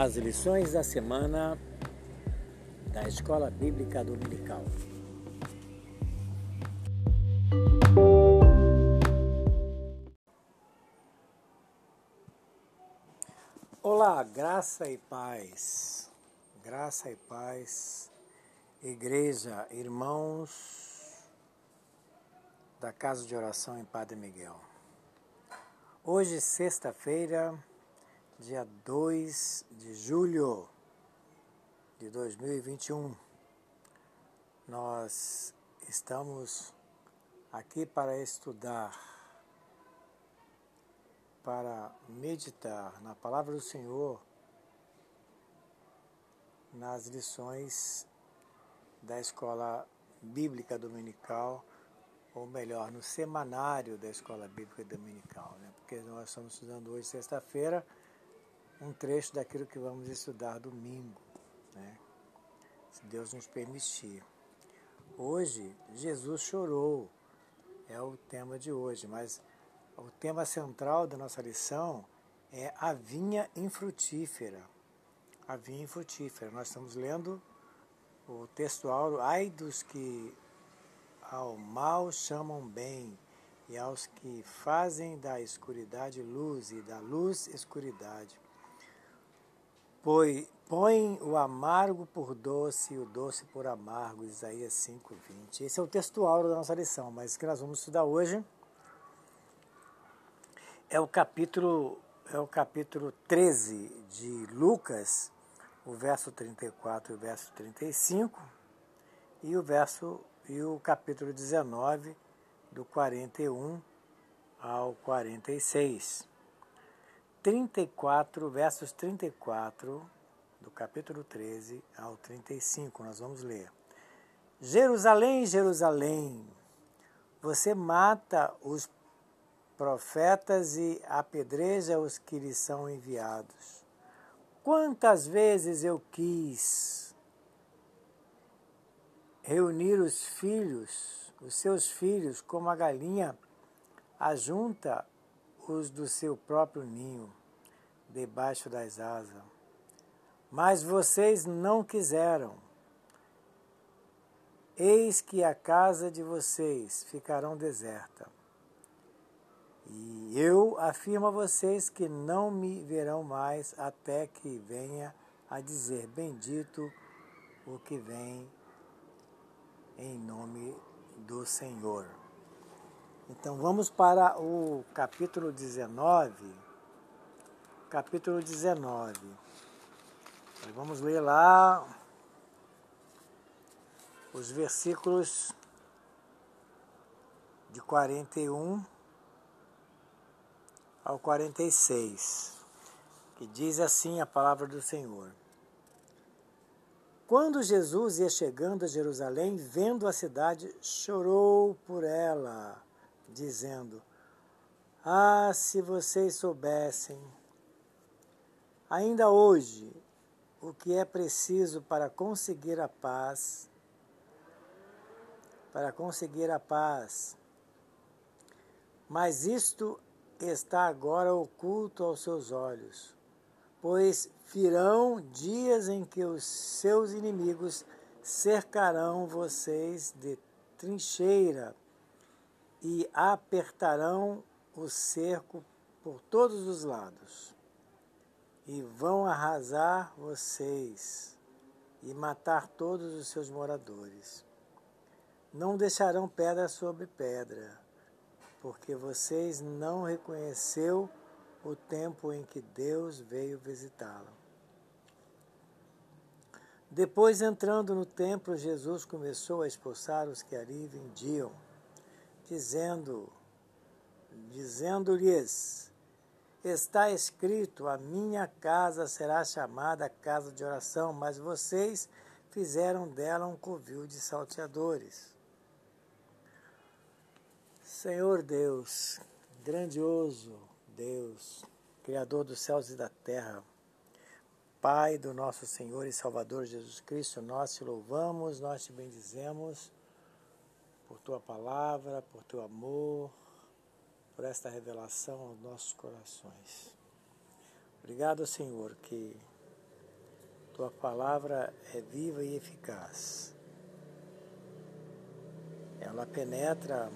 As lições da semana da Escola Bíblica Dominical. Olá, graça e paz. Graça e paz, igreja, irmãos da Casa de Oração em Padre Miguel. Hoje, sexta-feira, dia 2 de julho de 2021. Nós estamos aqui para estudar, para meditar na palavra do Senhor, nas lições da Escola Bíblica Dominical, ou melhor, no semanário da Escola Bíblica Dominical, né? porque nós estamos estudando hoje, sexta-feira, um trecho daquilo que vamos estudar domingo, né? se Deus nos permitir. Hoje, Jesus chorou, é o tema de hoje, mas o tema central da nossa lição é a vinha infrutífera. A vinha infrutífera. Nós estamos lendo o textual, ai dos que ao mal chamam bem, e aos que fazem da escuridade luz e da luz escuridade Põe, põe o amargo por doce e o doce por amargo, Isaías 5,20. Esse é o textual da nossa lição, mas o que nós vamos estudar hoje é o capítulo, é o capítulo 13 de Lucas, o verso 34 e o verso 35, e o verso e o capítulo 19, do 41 ao 46. 34, versos 34 do capítulo 13 ao 35, nós vamos ler. Jerusalém, Jerusalém, você mata os profetas e apedreja os que lhes são enviados. Quantas vezes eu quis reunir os filhos, os seus filhos, como a galinha ajunta os do seu próprio ninho, debaixo das asas. Mas vocês não quiseram. Eis que a casa de vocês ficarão deserta. E eu afirmo a vocês que não me verão mais até que venha a dizer: Bendito o que vem em nome do Senhor. Então vamos para o capítulo 19. Capítulo 19. Vamos ler lá os versículos de 41 ao 46, que diz assim a palavra do Senhor. Quando Jesus ia chegando a Jerusalém, vendo a cidade, chorou por ela dizendo: Ah, se vocês soubessem, ainda hoje, o que é preciso para conseguir a paz, para conseguir a paz. Mas isto está agora oculto aos seus olhos, pois virão dias em que os seus inimigos cercarão vocês de trincheira e apertarão o cerco por todos os lados, e vão arrasar vocês e matar todos os seus moradores. Não deixarão pedra sobre pedra, porque vocês não reconheceu o tempo em que Deus veio visitá-lo. Depois, entrando no templo, Jesus começou a expulsar os que ali vendiam dizendo, dizendo-lhes, está escrito, a minha casa será chamada casa de oração, mas vocês fizeram dela um covil de salteadores. Senhor Deus, grandioso Deus, Criador dos céus e da terra, Pai do nosso Senhor e Salvador Jesus Cristo, nós te louvamos, nós te bendizemos por tua palavra, por teu amor, por esta revelação aos nossos corações. Obrigado, Senhor, que Tua palavra é viva e eficaz. Ela penetra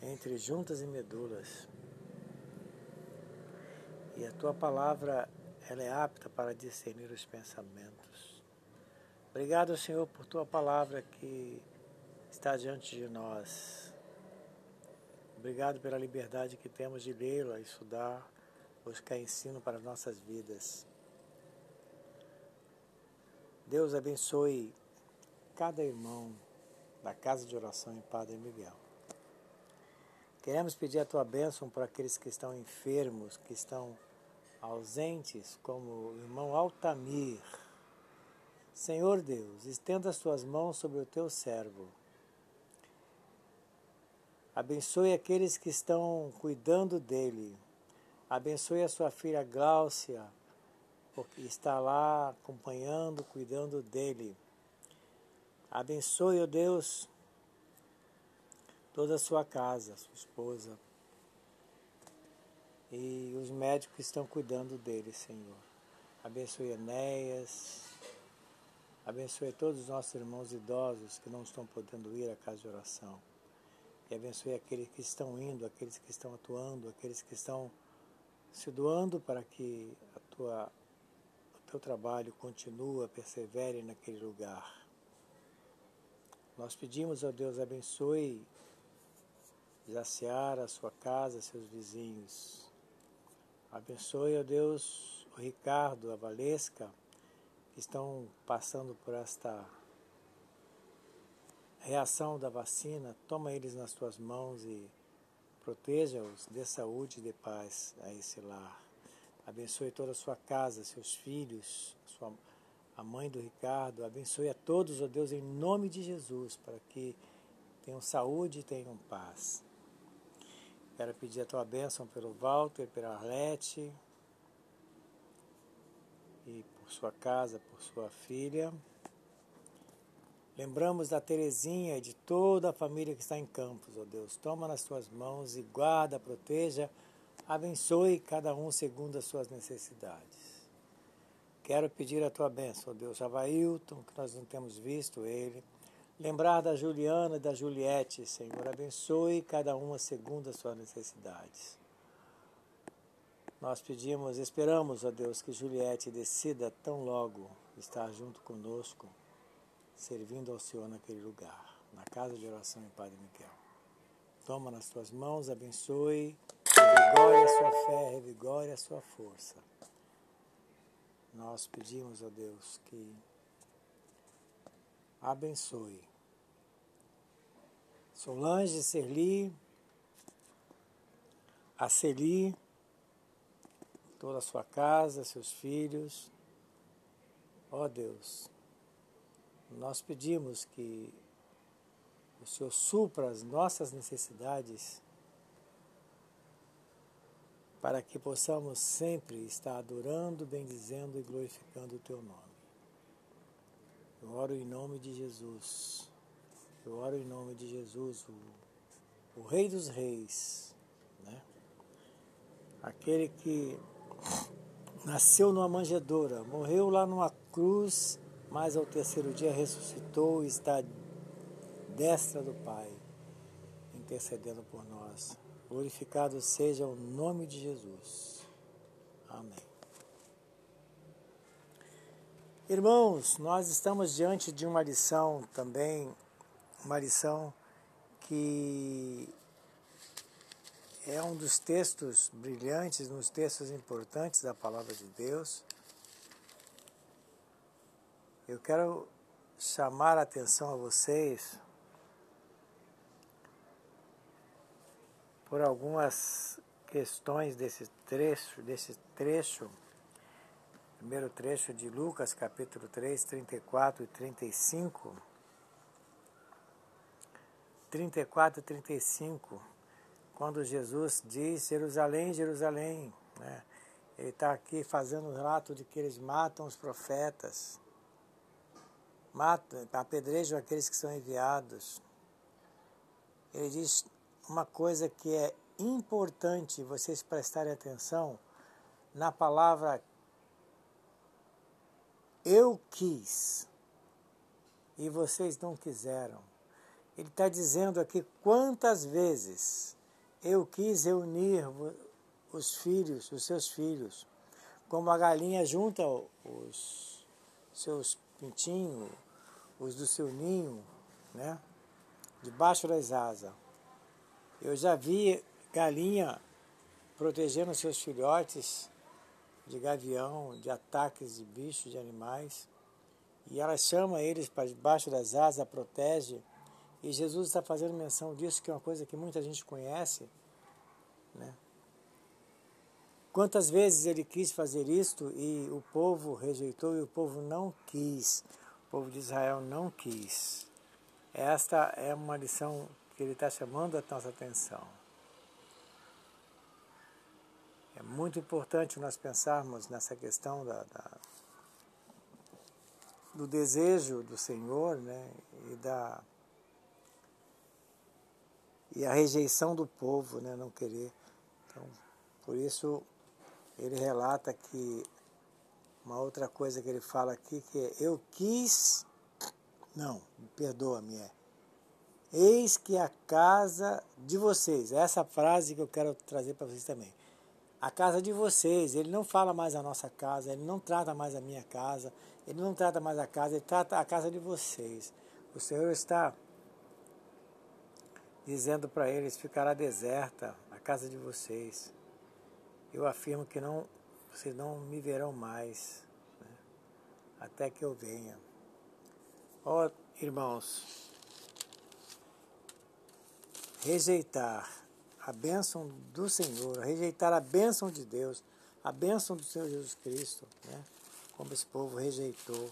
entre juntas e medulas. E a tua palavra ela é apta para discernir os pensamentos. Obrigado, Senhor, por tua palavra que está diante de nós. Obrigado pela liberdade que temos de lê-la, estudar, buscar ensino para as nossas vidas. Deus abençoe cada irmão da casa de oração em Padre Miguel. Queremos pedir a tua bênção para aqueles que estão enfermos, que estão ausentes, como o irmão Altamir. Senhor Deus, estenda as tuas mãos sobre o teu servo. Abençoe aqueles que estão cuidando dele. Abençoe a sua filha Gláucia, porque está lá acompanhando, cuidando dele. Abençoe, ó oh Deus, toda a sua casa, sua esposa, e os médicos que estão cuidando dele, Senhor. Abençoe Enéas, abençoe todos os nossos irmãos idosos que não estão podendo ir à casa de oração. E abençoe aqueles que estão indo, aqueles que estão atuando, aqueles que estão se doando para que a tua, o teu trabalho continue, persevere naquele lugar. Nós pedimos, ó Deus, abençoe Jaciara, a sua casa, seus vizinhos. Abençoe, ó Deus, o Ricardo, a Valesca, estão passando por esta reação da vacina. Toma eles nas tuas mãos e proteja-os, dê saúde e dê paz a esse lar. Abençoe toda a sua casa, seus filhos, sua, a mãe do Ricardo. Abençoe a todos, ó Deus, em nome de Jesus, para que tenham saúde e tenham paz. Quero pedir a tua bênção pelo Walter, pela Arlete por sua casa, por sua filha. Lembramos da Terezinha e de toda a família que está em Campos, ó oh Deus. Toma nas tuas mãos e guarda, proteja, abençoe cada um segundo as suas necessidades. Quero pedir a tua bênção, ó oh Deus, Javailton, que nós não temos visto ele Lembrar da Juliana e da Juliette, Senhor, abençoe cada uma segundo as suas necessidades. Nós pedimos, esperamos, ó Deus, que Juliette decida tão logo estar junto conosco, servindo ao Senhor naquele lugar, na casa de oração em Padre Miguel. Toma nas tuas mãos, abençoe, revigore a sua fé, revigore a sua força. Nós pedimos, ó Deus, que abençoe. Solange, Serli, a Celi, toda a sua casa, seus filhos. Ó oh Deus, nós pedimos que o Senhor supra as nossas necessidades para que possamos sempre estar adorando, bendizendo e glorificando o Teu nome. Eu oro em nome de Jesus. Eu oro em nome de Jesus, o, o Rei dos Reis, né? aquele que nasceu numa manjedoura, morreu lá numa cruz, mas ao terceiro dia ressuscitou e está destra do Pai, intercedendo por nós. Glorificado seja o nome de Jesus. Amém. Irmãos, nós estamos diante de uma lição também, uma lição que é um dos textos brilhantes, um dos textos importantes da palavra de Deus. Eu quero chamar a atenção a vocês por algumas questões desse trecho, desse trecho primeiro trecho de Lucas, capítulo 3, 34 e 35. 34 e 35, quando Jesus diz: Jerusalém, Jerusalém. Né? Ele está aqui fazendo o relato de que eles matam os profetas, matam, apedrejam aqueles que são enviados. Ele diz uma coisa que é importante vocês prestarem atenção na palavra Eu quis e vocês não quiseram. Ele está dizendo aqui quantas vezes eu quis reunir os filhos, os seus filhos, como a galinha junta os seus pintinhos, os do seu ninho, né? Debaixo das asas. Eu já vi galinha protegendo seus filhotes de gavião, de ataques de bichos, de animais. E ela chama eles para debaixo das asas, protege. E Jesus está fazendo menção disso, que é uma coisa que muita gente conhece. Né? Quantas vezes ele quis fazer isto e o povo rejeitou e o povo não quis. O povo de Israel não quis. Esta é uma lição que ele está chamando a nossa atenção. É muito importante nós pensarmos nessa questão da, da, do desejo do Senhor né, e da e a rejeição do povo, né, não querer. Então, por isso ele relata que uma outra coisa que ele fala aqui que é eu quis não, perdoa-me é eis que a casa de vocês, essa frase que eu quero trazer para vocês também a casa de vocês. Ele não fala mais a nossa casa, ele não trata mais a minha casa, ele não trata mais a casa, ele trata a casa de vocês. O Senhor está dizendo para eles: ficará deserta a casa de vocês. Eu afirmo que não, vocês não me verão mais, né? até que eu venha. Ó oh, irmãos, rejeitar a bênção do Senhor, rejeitar a bênção de Deus, a bênção do Senhor Jesus Cristo, né? como esse povo rejeitou.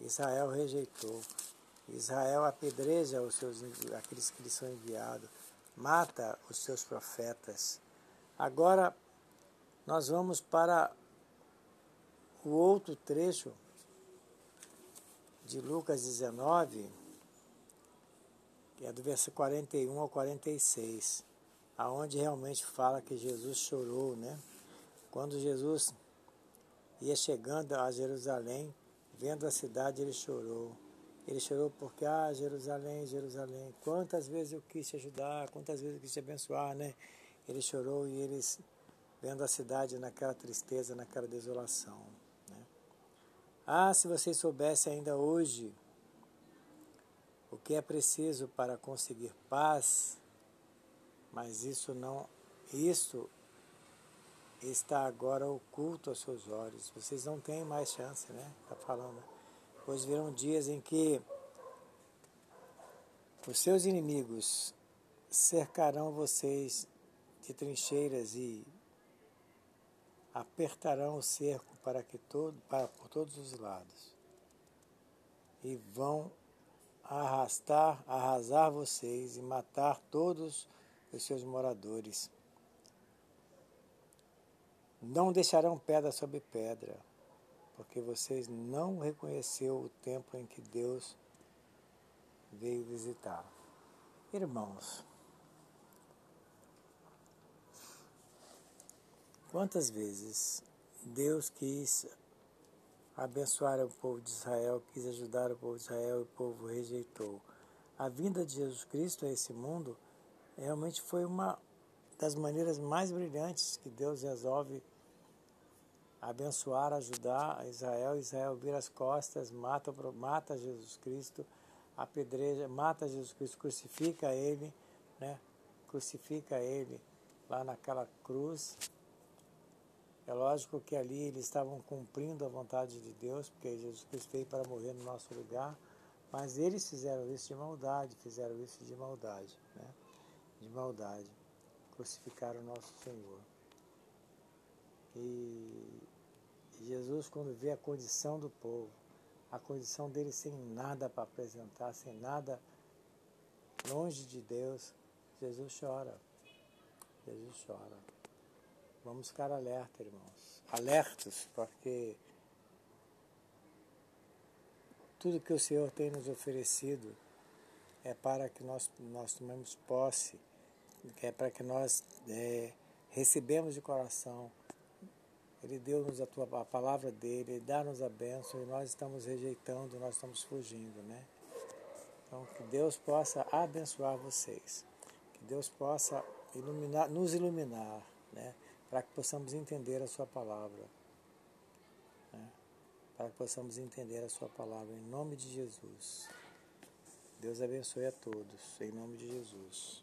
Israel rejeitou. Israel apedreja os seus, aqueles que lhe são enviados, mata os seus profetas. Agora nós vamos para o outro trecho de Lucas 19, que é do versículo 41 ao 46 aonde realmente fala que Jesus chorou, né? Quando Jesus ia chegando a Jerusalém, vendo a cidade, ele chorou. Ele chorou porque, ah, Jerusalém, Jerusalém, quantas vezes eu quis te ajudar, quantas vezes eu quis te abençoar, né? Ele chorou e eles vendo a cidade naquela tristeza, naquela desolação. Né? Ah, se vocês soubessem ainda hoje o que é preciso para conseguir paz, mas isso não, isso está agora oculto aos seus olhos. Vocês não têm mais chance, né? Está falando. Pois virão dias em que os seus inimigos cercarão vocês de trincheiras e apertarão o cerco para que todo, para por todos os lados e vão arrastar, arrasar vocês e matar todos os seus moradores. Não deixarão pedra sobre pedra, porque vocês não reconheceu o tempo em que Deus veio visitar. Irmãos, quantas vezes Deus quis abençoar o povo de Israel, quis ajudar o povo de Israel e o povo rejeitou. A vinda de Jesus Cristo a esse mundo realmente foi uma das maneiras mais brilhantes que Deus resolve abençoar, ajudar Israel. Israel vira as costas, mata, mata Jesus Cristo, apedreja, mata Jesus Cristo, crucifica ele, né? crucifica ele lá naquela cruz. É lógico que ali eles estavam cumprindo a vontade de Deus, porque Jesus Cristo veio para morrer no nosso lugar, mas eles fizeram isso de maldade, fizeram isso de maldade. Né? de maldade, crucificaram o nosso Senhor. E Jesus, quando vê a condição do povo, a condição dele sem nada para apresentar, sem nada longe de Deus, Jesus chora. Jesus chora. Vamos ficar alerta, irmãos. Alertos, porque tudo que o Senhor tem nos oferecido é para que nós, nós tomemos posse é para que nós é, recebemos de coração Ele deu-nos a, a palavra dele, ele dá-nos a bênção e nós estamos rejeitando, nós estamos fugindo, né? Então, que Deus possa abençoar vocês, que Deus possa iluminar, nos iluminar, né? Para que possamos entender a Sua palavra, né? Para que possamos entender a Sua palavra, em nome de Jesus. Deus abençoe a todos, em nome de Jesus.